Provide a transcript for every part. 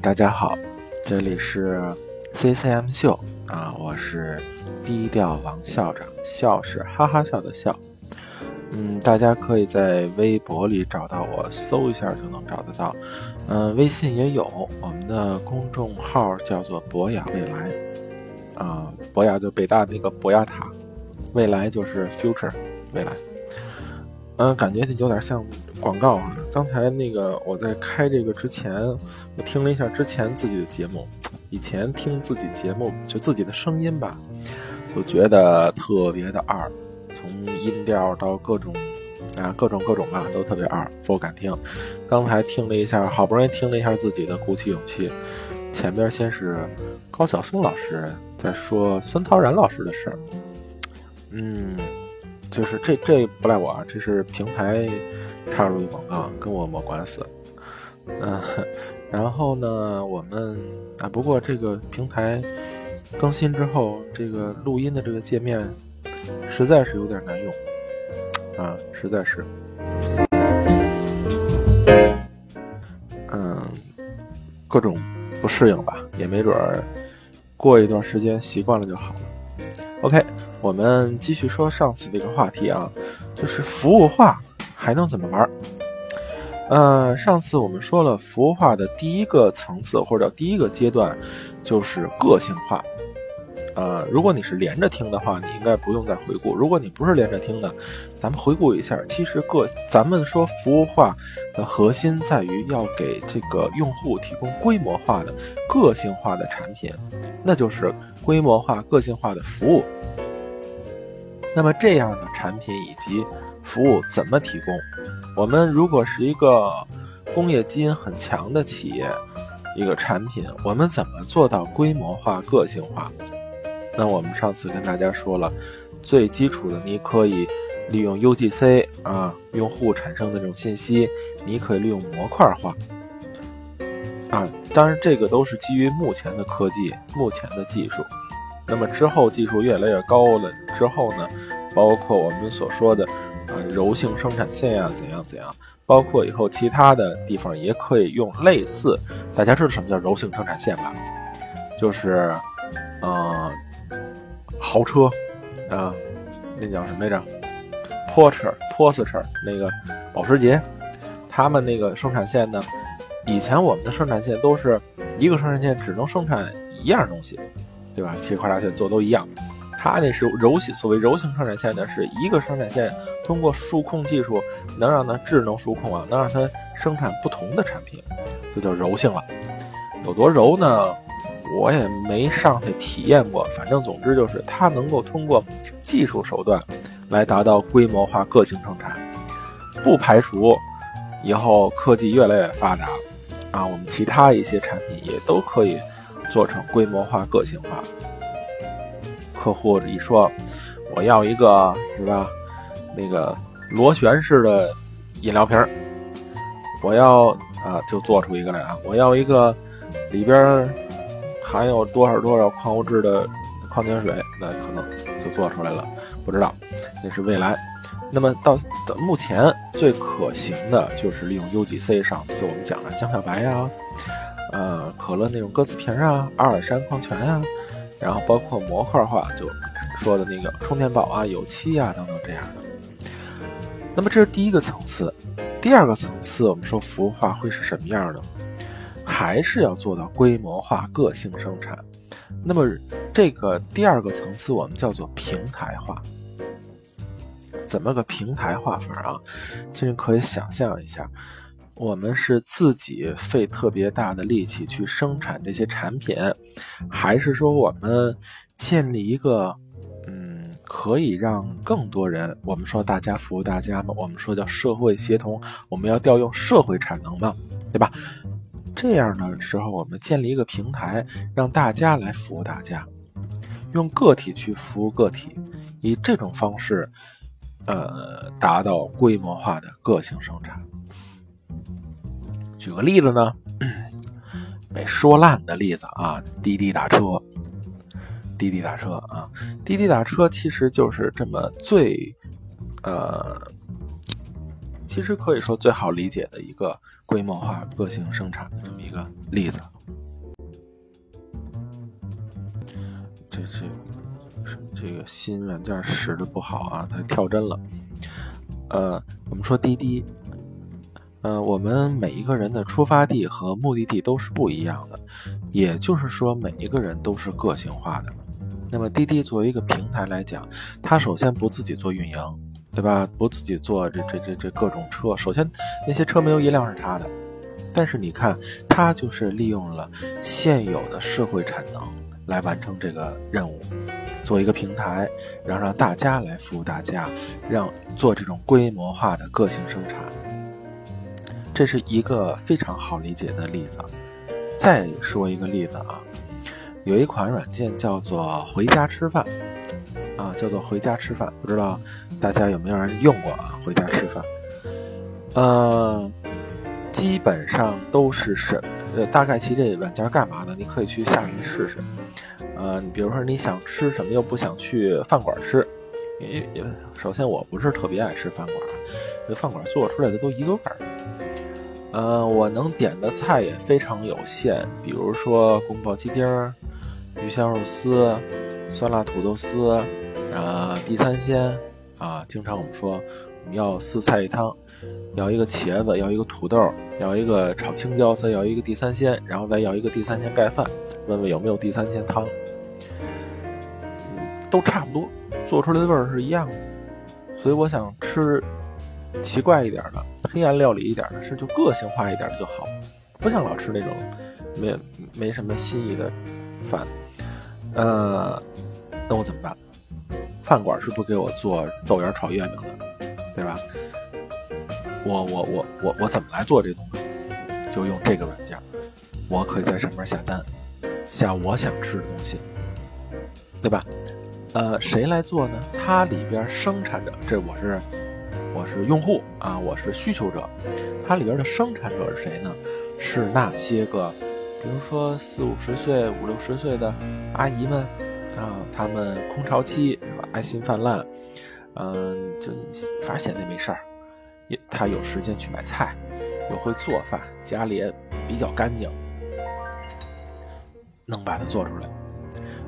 大家好，这里是 CCM 秀啊，我是低调王校长，笑是哈哈笑的笑。嗯，大家可以在微博里找到我，搜一下就能找得到。嗯，微信也有，我们的公众号叫做博雅未来啊，博雅就北大那个博雅塔，未来就是 future 未来。嗯，感觉有点像广告啊。刚才那个我在开这个之前，我听了一下之前自己的节目，以前听自己节目就自己的声音吧，就觉得特别的二，从音调到各种啊各种各种啊都特别二，不敢听。刚才听了一下，好不容易听了一下自己的鼓起勇气，前边先是高晓松老师在说孙涛然老师的事儿，嗯。就是这这不赖我啊，这是平台插入的广告，跟我没关系。嗯，然后呢，我们啊，不过这个平台更新之后，这个录音的这个界面实在是有点难用啊，实在是。嗯，各种不适应吧，也没准儿过一段时间习惯了就好了。OK。我们继续说上次这个话题啊，就是服务化还能怎么玩？呃，上次我们说了服务化的第一个层次或者第一个阶段就是个性化。呃，如果你是连着听的话，你应该不用再回顾；如果你不是连着听的，咱们回顾一下。其实个咱们说服务化的核心在于要给这个用户提供规模化的、个性化的产品，那就是规模化、个性化的服务。那么这样的产品以及服务怎么提供？我们如果是一个工业基因很强的企业，一个产品，我们怎么做到规模化、个性化？那我们上次跟大家说了，最基础的，你可以利用 UGC 啊，用户产生的这种信息，你可以利用模块化啊。当然，这个都是基于目前的科技、目前的技术。那么之后技术越来越高了之后呢，包括我们所说的啊柔性生产线呀怎样怎样，包括以后其他的地方也可以用类似，大家知道什么叫柔性生产线吧？就是，呃，豪车，啊，那叫什么来着？Porsche，Porsche 那个保时捷，他们那个生产线呢，以前我们的生产线都是一个生产线只能生产一样东西。对吧？其实跨大线做都一样，它那是柔性，所谓柔性生产线呢，是一个生产线通过数控技术能让它智能数控啊，能让它生产不同的产品，就叫柔性了。有多柔呢？我也没上去体验过，反正总之就是它能够通过技术手段来达到规模化个性生产，不排除以后科技越来越发达啊，我们其他一些产品也都可以。做成规模化、个性化。客户一说，我要一个是吧？那个螺旋式的饮料瓶儿，我要啊，就做出一个来啊！我要一个里边含有多少多少矿物质的矿泉水，那可能就做出来了。不知道，那是未来。那么到目前最可行的就是利用 UGC 上次我们讲的江小白呀。呃，可乐那种歌词瓶啊，阿尔山矿泉啊，然后包括模块化，就说的那个充电宝啊、油漆啊等等这样的。那么这是第一个层次，第二个层次，我们说服务化会是什么样的？还是要做到规模化、个性生产。那么这个第二个层次，我们叫做平台化。怎么个平台化法啊？其实可以想象一下。我们是自己费特别大的力气去生产这些产品，还是说我们建立一个，嗯，可以让更多人，我们说大家服务大家嘛，我们说叫社会协同，我们要调用社会产能嘛，对吧？这样的时候，我们建立一个平台，让大家来服务大家，用个体去服务个体，以这种方式，呃，达到规模化的个性生产。举个例子呢，被说烂的例子啊，滴滴打车，滴滴打车啊，滴滴打车其实就是这么最呃其实可以说最好理解的一个规模化个性生产的这么一个例子。这这，这个新软件使得不好啊，它跳帧了。呃，我们说滴滴。呃，我们每一个人的出发地和目的地都是不一样的，也就是说，每一个人都是个性化的。那么滴滴作为一个平台来讲，它首先不自己做运营，对吧？不自己做这这这这各种车，首先那些车没有一辆是他的。但是你看，它就是利用了现有的社会产能来完成这个任务，做一个平台，然后让大家来服务大家，让做这种规模化的个性生产，这是一个非常好理解的例子。再说一个例子啊，有一款软件叫做“回家吃饭”，啊，叫做“回家吃饭”，不知道大家有没有人用过啊？“回家吃饭”，嗯。基本上都是什呃，大概其这软件干嘛的？你可以去下来试试。呃，你比如说你想吃什么又不想去饭馆吃，因为首先我不是特别爱吃饭馆，这饭馆做出来的都一个味儿。呃，我能点的菜也非常有限，比如说宫保鸡丁、鱼香肉丝、酸辣土豆丝，呃，地三鲜啊，经常我们说我们要四菜一汤。要一个茄子，要一个土豆，要一个炒青椒，再要一个地三鲜，然后再要一个地三鲜盖饭。问问有没有地三鲜汤？嗯，都差不多，做出来的味儿是一样的。所以我想吃奇怪一点的、黑暗料理一点的，是就个性化一点的就好，不想老吃那种没没什么新意的饭。呃，那我怎么办？饭馆是不给我做豆芽炒月饼的，对吧？我我我我我怎么来做这东西？就用这个软件，我可以在上面下单，下我想吃的东西，对吧？呃，谁来做呢？它里边生产者，这我是我是用户啊，我是需求者。它里边的生产者是谁呢？是那些个，比如说四五十岁、五六十岁的阿姨们啊，他们空巢期是吧？爱心泛滥，嗯，就反正闲着没事儿。也他有时间去买菜，又会做饭，家里也比较干净，能把它做出来。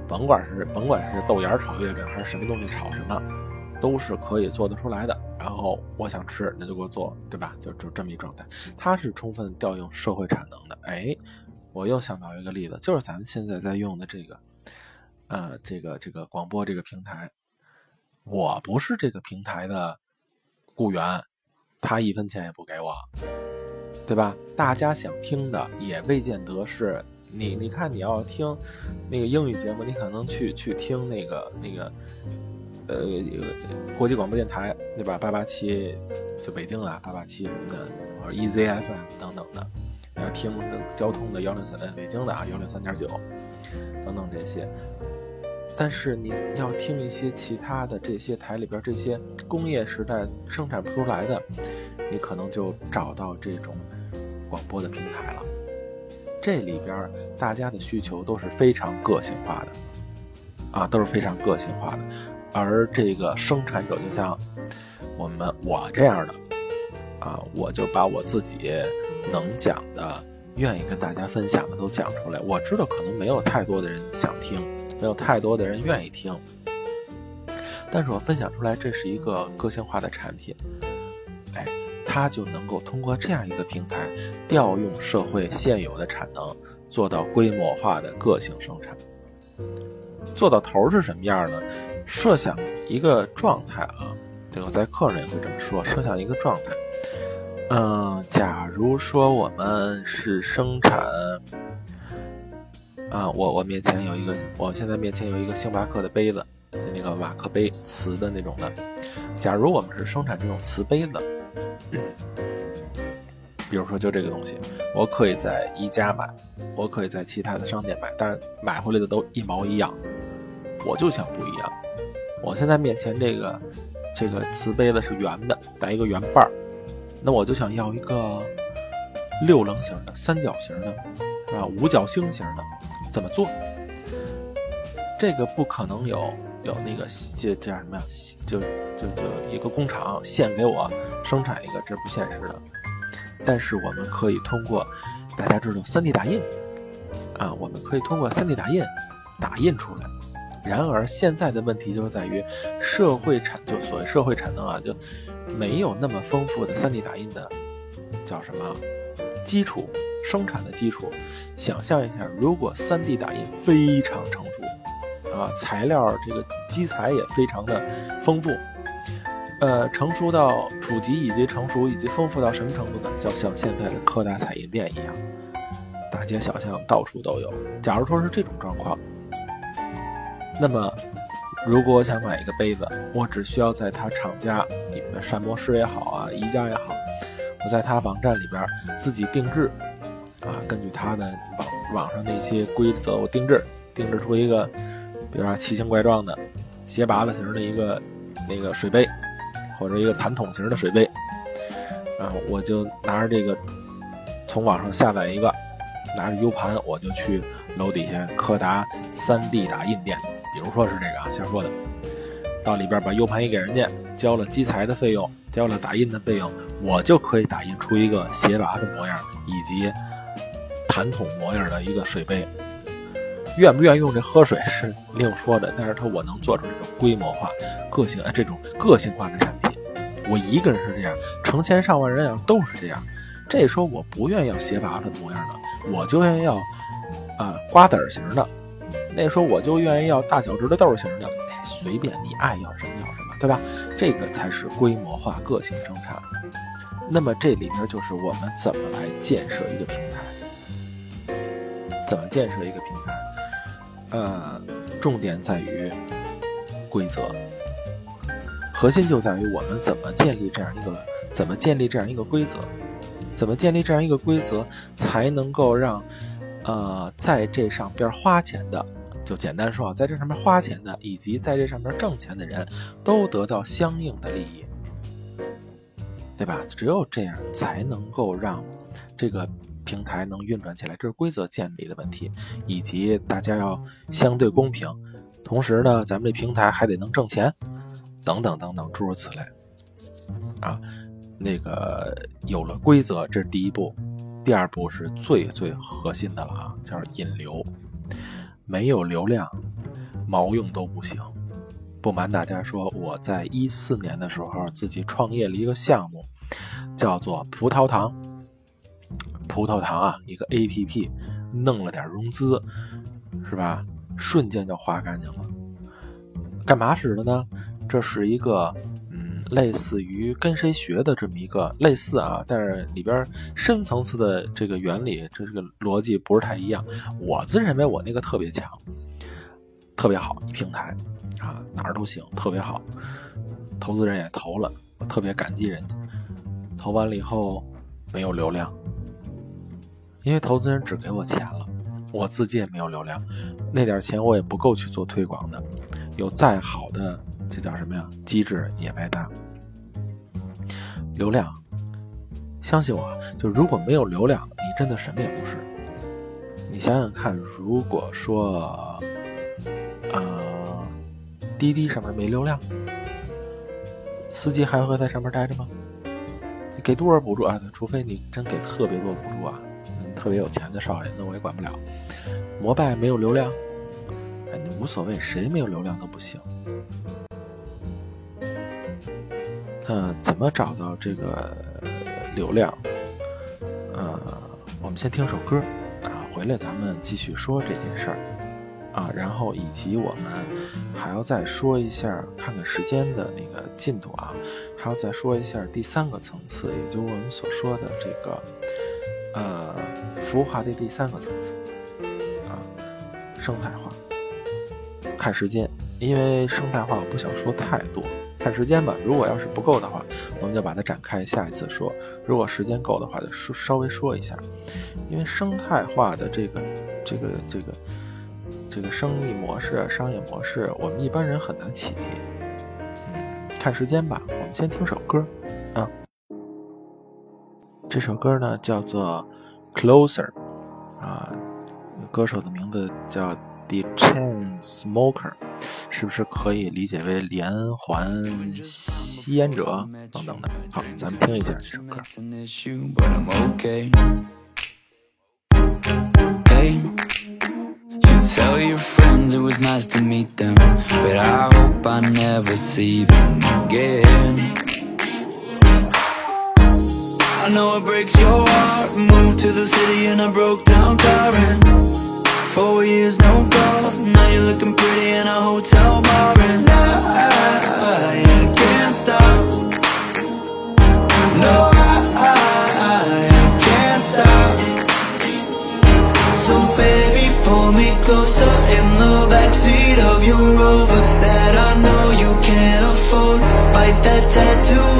甭管是甭管是豆芽炒月饼还是什么东西炒什么，都是可以做得出来的。然后我想吃，那就给我做，对吧？就就这么一状态。它是充分调用社会产能的。哎，我又想到一个例子，就是咱们现在在用的这个，呃，这个这个广播这个平台，我不是这个平台的雇员。他一分钱也不给我，对吧？大家想听的也未见得是你。你看，你要听那个英语节目，你可能去去听那个那个呃国际广播电台，对吧？八八七就北京啊，八八七什么的，或者 EZFM 等等的。要听交通的幺零三，北京的啊幺零三点九等等这些。但是你要听一些其他的这些台里边这些工业时代生产不出来的，你可能就找到这种广播的平台了。这里边大家的需求都是非常个性化的，啊，都是非常个性化的。而这个生产者就像我们我这样的，啊，我就把我自己能讲的、愿意跟大家分享的都讲出来。我知道可能没有太多的人想听。没有太多的人愿意听，但是我分享出来，这是一个个性化的产品，哎，它就能够通过这样一个平台，调用社会现有的产能，做到规模化的个性生产。做到头是什么样呢？设想一个状态啊，这个在客人也会这么说。设想一个状态，嗯，假如说我们是生产。啊，我我面前有一个，我现在面前有一个星巴克的杯子，那个瓦克杯，瓷的那种的。假如我们是生产这种瓷杯子，比如说就这个东西，我可以在宜家买，我可以在其他的商店买，但是买回来的都一毛一样。我就想不一样。我现在面前这个这个瓷杯子是圆的，带一个圆瓣儿，那我就想要一个六棱形的、三角形的，是吧？五角星形的。怎么做？这个不可能有有那个这这样什么呀？就就就一个工厂现给我生产一个，这不现实的。但是我们可以通过大家知道 3D 打印啊，我们可以通过 3D 打印打印出来，然而现在的问题就是在于社会产就所谓社会产能啊，就没有那么丰富的 3D 打印的叫什么基础生产的基础。想象一下，如果 3D 打印非常成熟啊，材料这个基材也非常的丰富，呃，成熟到普及以及成熟以及丰富到什么程度呢？就像现在的柯达彩印店一样，大街小巷到处都有。假如说是这种状况。那么，如果我想买一个杯子，我只需要在它厂家里面，膳魔师也好啊，宜家也好，我在它网站里边自己定制，啊，根据它的网网上那些规则，我定制，定制出一个，比如说奇形怪状的斜拔子型的一个那个水杯，或者一个弹筒型的水杯，然后我就拿着这个从网上下载一个，拿着 U 盘，我就去楼底下柯达 3D 打印店。比如说是这个啊，瞎说的，到里边把 U 盘一给人家，交了机材的费用，交了打印的费用，我就可以打印出一个斜拔的模样以及弹筒模样的一个水杯。愿不愿意用这喝水是另说的，但是它我能做出这种规模化、个性哎这种个性化的产品。我一个人是这样，成千上万人要都是这样。这时候我不愿意要斜拔子模样的，我就愿意要啊瓜子型的。那时候我就愿意要大小直的豆型的，哎，随便你爱要什么要什么，对吧？这个才是规模化、个性生产。那么这里面就是我们怎么来建设一个平台？怎么建设一个平台？呃，重点在于规则，核心就在于我们怎么建立这样一个，怎么建立这样一个规则，怎么建立这样一个规则，才能够让呃在这上边花钱的。就简单说啊，在这上面花钱的，以及在这上面挣钱的人，都得到相应的利益，对吧？只有这样才能够让这个平台能运转起来。这是规则建立的问题，以及大家要相对公平。同时呢，咱们这平台还得能挣钱，等等等等，诸如此类。啊，那个有了规则，这是第一步。第二步是最最核心的了啊，叫引流。没有流量，毛用都不行。不瞒大家说，我在一四年的时候自己创业了一个项目，叫做葡萄糖。葡萄糖啊，一个 A P P，弄了点融资，是吧？瞬间就花干净了。干嘛使的呢？这是一个。类似于跟谁学的这么一个类似啊，但是里边深层次的这个原理，这是个逻辑不是太一样。我自认为我那个特别强，特别好一平台啊，哪儿都行，特别好。投资人也投了，我特别感激人家。投完了。以后没有流量，因为投资人只给我钱了，我自己也没有流量，那点钱我也不够去做推广的。有再好的。这叫什么呀？机制也白搭。流量，相信我，就如果没有流量，你真的什么也不是。你想想看，如果说，呃，滴滴上面没流量，司机还会在上面待着吗？你给多少补助啊？除非你真给特别多补助啊，特别有钱的少爷，那我也管不了。摩拜没有流量，哎，你无所谓，谁没有流量都不行。呃，怎么找到这个流量？呃，我们先听首歌啊，回来咱们继续说这件事儿啊，然后以及我们还要再说一下，看看时间的那个进度啊，还要再说一下第三个层次，也就是我们所说的这个呃服务化的第三个层次啊，生态化。看时间，因为生态化我不想说太多。看时间吧，如果要是不够的话，我们就把它展开，下一次说。如果时间够的话，就说稍微说一下，因为生态化的这个、这个、这个、这个生意模式、商业模式，我们一般人很难企及。嗯，看时间吧，我们先听首歌啊。这首歌呢叫做《Closer》，啊，歌手的名字叫。The chain smoker，是不是可以理解为连环吸烟者等等的？好，咱们听一下这首歌。Tell your friends it was nice to meet them, but I hope I never see them again. I know it breaks your heart. Moved to the city in a broke down car and four years no calls. Now you're looking pretty in a hotel bar and I, I can't stop. No, I, I, I can't stop. So baby, pull me closer in the backseat of your Rover that I know you can't afford. Bite that tattoo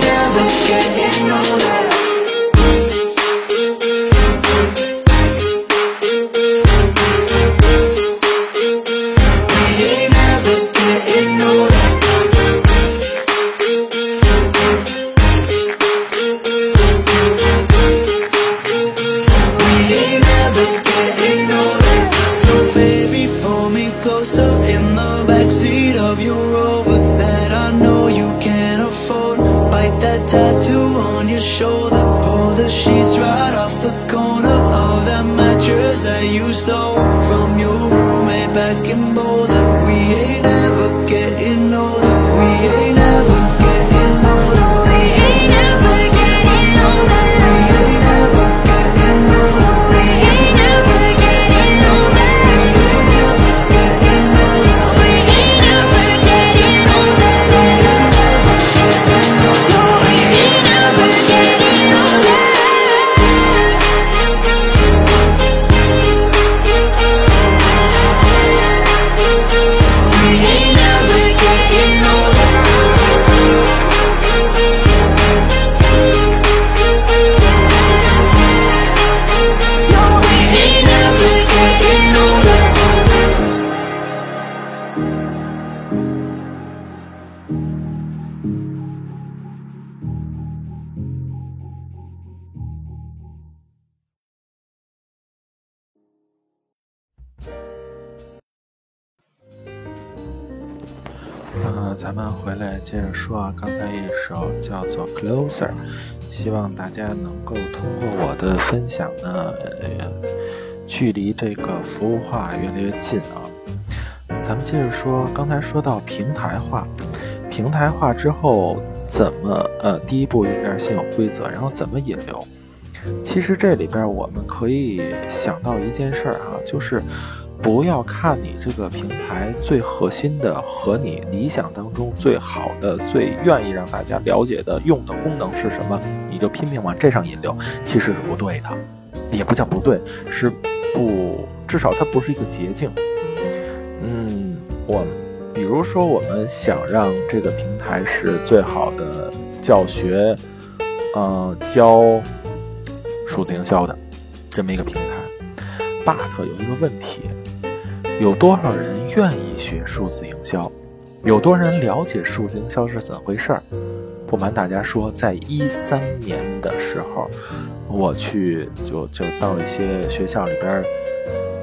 说，刚才一首叫做《Closer》，希望大家能够通过我的分享呢，呃，距离这个服务化越来越近啊。咱们接着说，刚才说到平台化，平台化之后怎么呃，第一步应该是先有规则，然后怎么引流。其实这里边我们可以想到一件事儿哈，就是不要看你这个平台最核心的和你理想当中最好的、最愿意让大家了解的用的功能是什么，你就拼命往这上引流，其实是不对的，也不叫不对，是不，至少它不是一个捷径。嗯，我比如说我们想让这个平台是最好的教学，呃，教数字营销的这么一个平台，but 有一个问题，有多少人愿意学数字营销？有多少人了解数字营销是怎么回事儿？不瞒大家说，在一三年的时候，我去就就到一些学校里边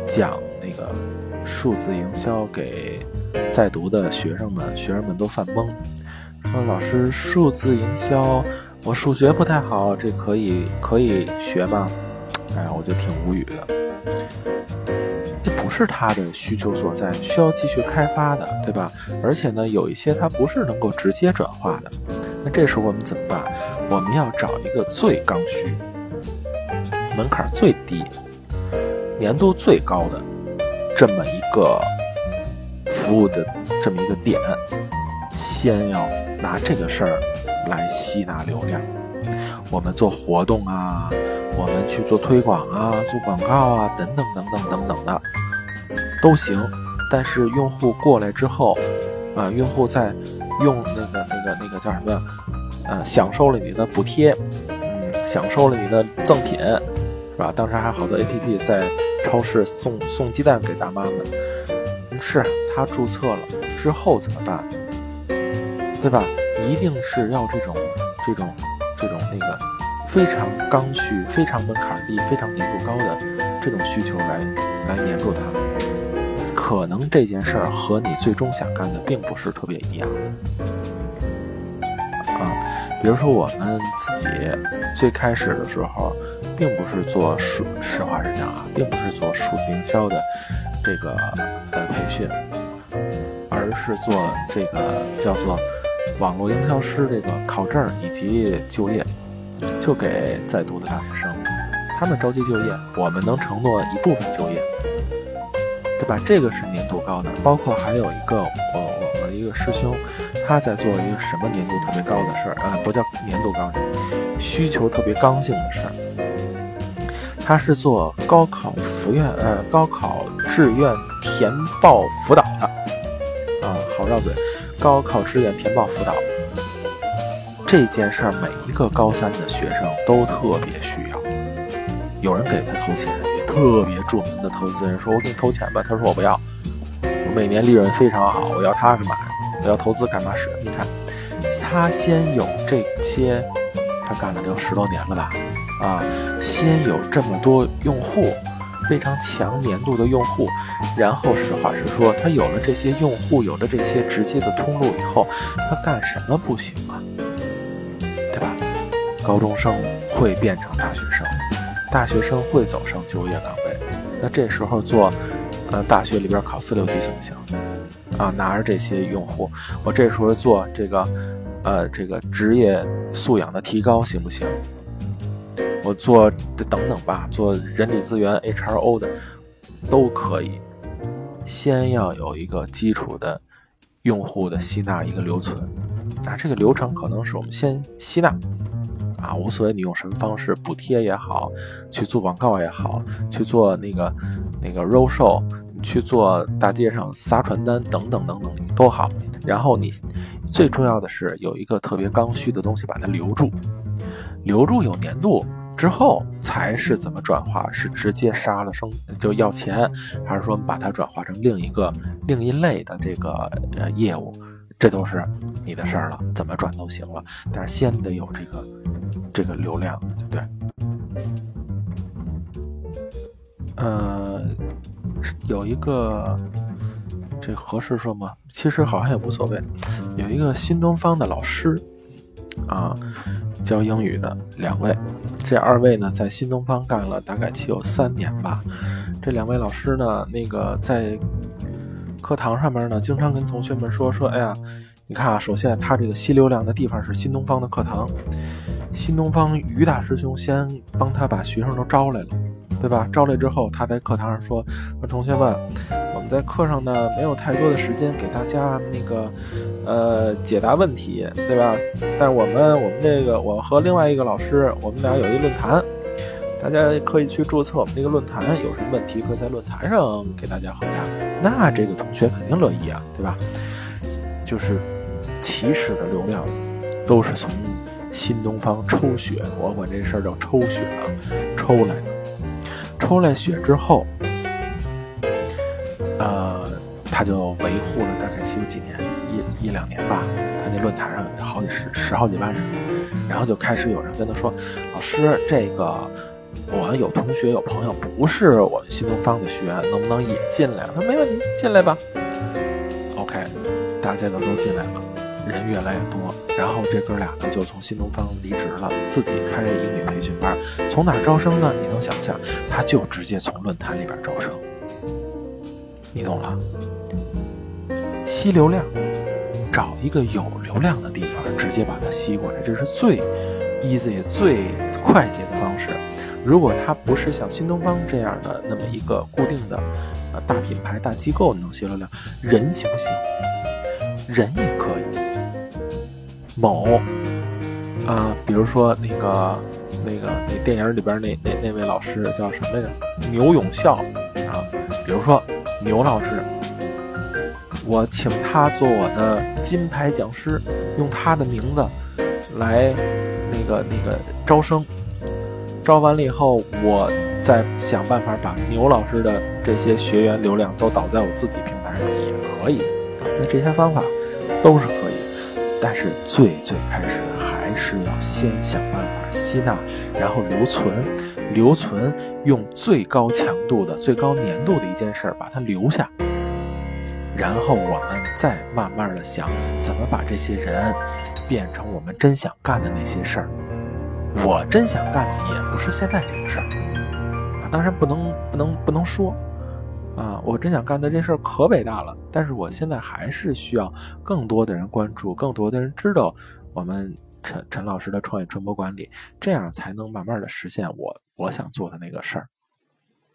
讲那个数字营销给在读的学生们，学生们都犯懵，说老师数字营销，我数学不太好，这可以可以学吗？哎，我就挺无语的。是他的需求所在，需要继续开发的，对吧？而且呢，有一些它不是能够直接转化的。那这时候我们怎么办？我们要找一个最刚需、门槛最低、年度最高的这么一个服务的这么一个点，先要拿这个事儿来吸纳流量。我们做活动啊，我们去做推广啊，做广告啊，等等等等等等的都行。但是用户过来之后，啊、用户在用那个那个那个叫什么，呃，享受了你的补贴，嗯，享受了你的赠品，是吧？当时还好多 APP 在超市送送鸡蛋给大妈们，是他注册了之后怎么办？对吧？一定是要这种这种这种那个非常刚需、非常门槛低、非常粘度高的这种需求来来黏住他。可能这件事儿和你最终想干的并不是特别一样啊。比如说我们自己最开始的时候，并不是做数，实话实讲啊，并不是做数字营销的这个呃培训，而是做这个叫做网络营销师这个考证以及就业，就给在读的大学生，他们着急就业，我们能承诺一部分就业，对吧？这个是粘度高的，包括还有一个我我我的一个师兄，他在做一个什么粘度特别高的事儿啊、不叫粘度高，需求特别刚性的事儿。他是做高考复院呃高考志愿填报辅导的，啊，好绕嘴，高考志愿填报辅导这件事儿，每一个高三的学生都特别需要。有人给他投钱，特别著名的投资人说：“我给你投钱吧。”他说：“我不要，我每年利润非常好，我要它干嘛？我要投资干嘛使？”你看，他先有这些，他干了得有十多年了吧？啊，先有这么多用户，非常强粘度的用户，然后实话实说，他有了这些用户，有了这些直接的通路以后，他干什么不行啊？对吧？高中生会变成大学生，大学生会走上就业岗位，那这时候做，呃，大学里边考四六级行不行？啊，拿着这些用户，我这时候做这个，呃，这个职业素养的提高行不行？我做这等等吧，做人力资源 HRO 的都可以。先要有一个基础的用户的吸纳一个留存，啊，这个流程可能是我们先吸纳，啊，无所谓你用什么方式，补贴也好，去做广告也好，去做那个那个 road show，去做大街上撒传单等等等等都好。然后你最重要的是有一个特别刚需的东西把它留住，留住有粘度之后，才是怎么转化，是直接杀了生就要钱，还是说把它转化成另一个另一类的这个呃业务，这都是你的事儿了，怎么转都行了，但是先得有这个这个流量，对不对？呃，有一个这合适说吗？其实好像也无所谓。有一个新东方的老师啊，教英语的两位，这二位呢在新东方干了大概起有三年吧。这两位老师呢，那个在课堂上面呢，经常跟同学们说说，哎呀，你看啊，首先他这个吸流量的地方是新东方的课堂，新东方于大师兄先帮他把学生都招来了。对吧？招来之后，他在课堂上说：“说同学们，我们在课上呢没有太多的时间给大家那个呃解答问题，对吧？但是我们我们这个我和另外一个老师，我们俩有一论坛，大家可以去注册我们这个论坛，有什么问题可以在论坛上给大家回答。那这个同学肯定乐意啊，对吧？就是起始的流量都是从新东方抽血，我管这事儿叫抽血啊，抽来的。”抽来血之后，呃，他就维护了大概其有几年，一一两年吧。他那论坛上好几十十好几万人，然后就开始有人跟他说：“老师，这个我有同学有朋友不是我们新东方的学员，能不能也进来？他说没问题，进来吧。OK，大家都都进来了，人越来越多，然后这哥俩呢就从新东方离职了，自己开英语培训班。从哪儿招生呢？你能想象？他就直接从论坛里边招生，你懂了？吸流量，找一个有流量的地方，直接把它吸过来，这是最 easy、最快捷的方式。如果它不是像新东方这样的那么一个固定的呃大品牌、大机构能吸流量，人行不行？人也。某啊、比如说那个那个那电影里边那那那位老师叫什么来着？牛永孝啊。比如说牛老师，我请他做我的金牌讲师，用他的名字来那个那个招生。招完了以后，我再想办法把牛老师的这些学员流量都导在我自己平台上也可以。那这些方法都是，但是最最开始还是要先想办法吸纳，然后留存，留存，用最高强度的、最高粘度的一件事儿把它留下，然后我们再慢慢的想怎么把这些人变成我们真想干的那些事儿。我真想干的也不是现在这个事儿啊，当然不能不能不能说啊，我真想干的这事儿可伟大了，但是我现在还是需要更多的人关注，更多的人知道我们陈陈老师的创业传播管理，这样才能慢慢的实现我我想做的那个事儿，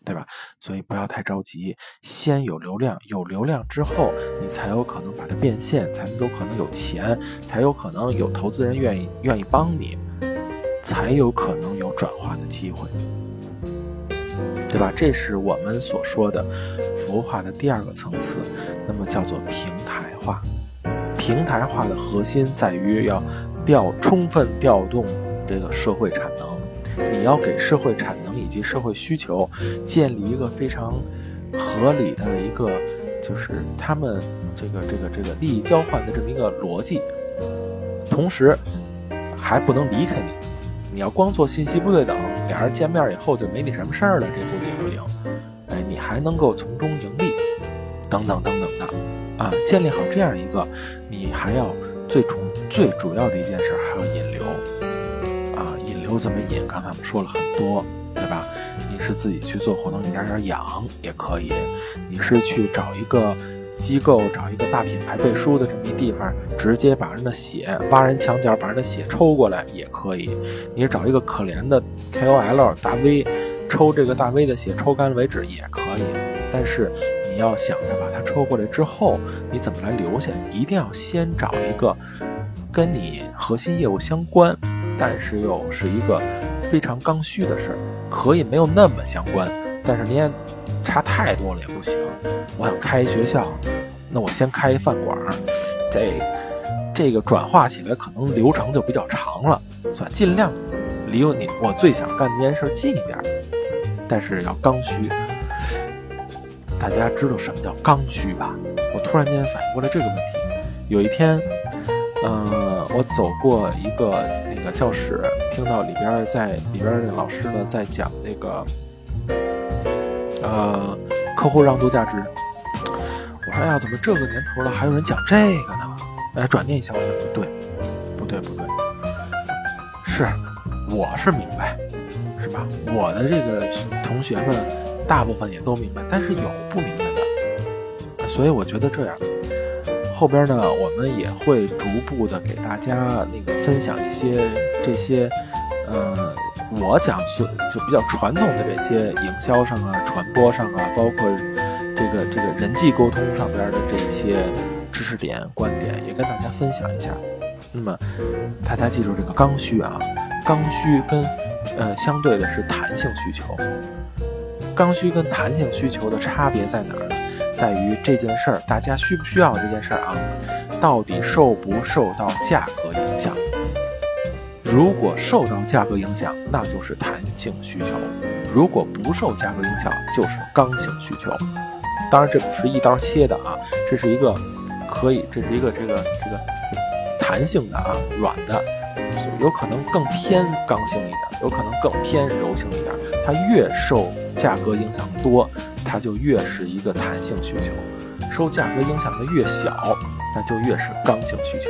对吧？所以不要太着急，先有流量，有流量之后，你才有可能把它变现，才有可能有钱，才有可能有投资人愿意愿意帮你。才有可能有转化的机会，对吧？这是我们所说的服务化的第二个层次，那么叫做平台化。平台化的核心在于要调充分调动这个社会产能，你要给社会产能以及社会需求建立一个非常合理的一个，就是他们这个这个这个利益交换的这么一个逻辑，同时还不能离开你。你要光做信息不对等，俩人见面以后就没你什么事儿了，这不灵不灵？哎，你还能够从中盈利，等等等等的，啊，建立好这样一个，你还要最主最主要的一件事还要引流，啊，引流怎么引？刚才我们说了很多，对吧？你是自己去做活动，一点点养也可以，你是去找一个。机构找一个大品牌背书的这么一地方，直接把人的血挖人墙角，把人的血抽过来也可以。你找一个可怜的 KOL 大 V，抽这个大 V 的血抽干为止也可以。但是你要想着把它抽过来之后，你怎么来留下？一定要先找一个跟你核心业务相关，但是又是一个非常刚需的事儿，可以没有那么相关，但是你也太多了也不行。我想开学校，那我先开一饭馆，这这个转化起来可能流程就比较长了，算尽量离你我最想干的这件事近一点，但是要刚需。大家知道什么叫刚需吧？我突然间反应过来这个问题。有一天，嗯、我走过一个那个教室，听到里边在里边儿的老师呢在讲那个，呃，客户让渡价值。我说：“呀，怎么这个年头了还有人讲这个呢？”哎，转念一想，我说不对，不对，不对，是，我是明白，是吧？我的这个同学们大部分也都明白，但是有不明白的，所以我觉得这样，后边呢，我们也会逐步的给大家那个分享一些这些，呃，我讲是就比较传统的这些营销上啊、传播上啊，包括这个这个人际沟通上边的这一些知识点、观点，也跟大家分享一下。那么大家记住这个刚需啊，刚需跟呃相对的是弹性需求。刚需跟弹性需求的差别在哪儿呢？在于这件事儿大家需不需要这件事儿啊，到底受不受到价格影响？如果受到价格影响，那就是弹性需求；如果不受价格影响，就是刚性需求。当然，这不是一刀切的啊，这是一个可以，这是一个这个这个弹性的啊，软的，有可能更偏刚性一点，有可能更偏柔性一点。它越受价格影响多，它就越是一个弹性需求；受价格影响的越小，那就越是刚性需求。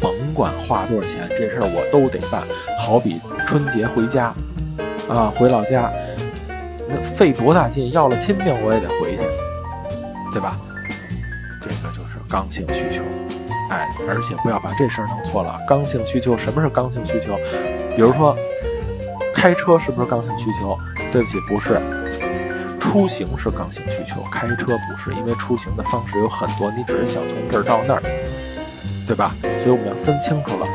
甭管花多少钱，这事儿我都得办。好比春节回家，啊，回老家，那费多大劲，要了亲命我也得回去，对吧？这个就是刚性需求。哎，而且不要把这事儿弄错了。刚性需求，什么是刚性需求？比如说，开车是不是刚性需求？对不起，不是。出行是刚性需求，开车不是，因为出行的方式有很多，你只是想从这儿到那儿，对吧？所以我们要分清楚了，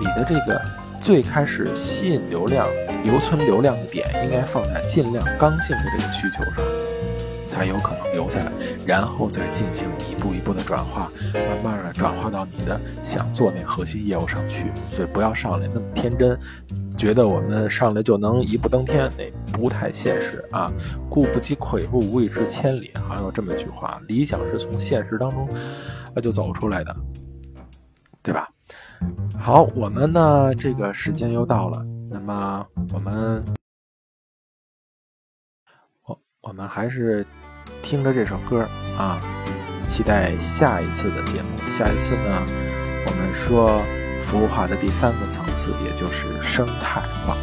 你的这个最开始吸引流量、留存流量的点，应该放在尽量刚性的这个需求上。才有可能留下来，然后再进行一步一步的转化，慢慢的转化到你的想做那核心业务上去。所以不要上来那么天真，觉得我们上来就能一步登天，那不太现实啊！故不及跬步，无以至千里，好像有这么一句话。理想是从现实当中啊就走出来的，对吧？好，我们呢这个时间又到了，那么我们我我们还是。听着这首歌啊，期待下一次的节目。下一次呢，我们说服务化的第三个层次，也就是生态化。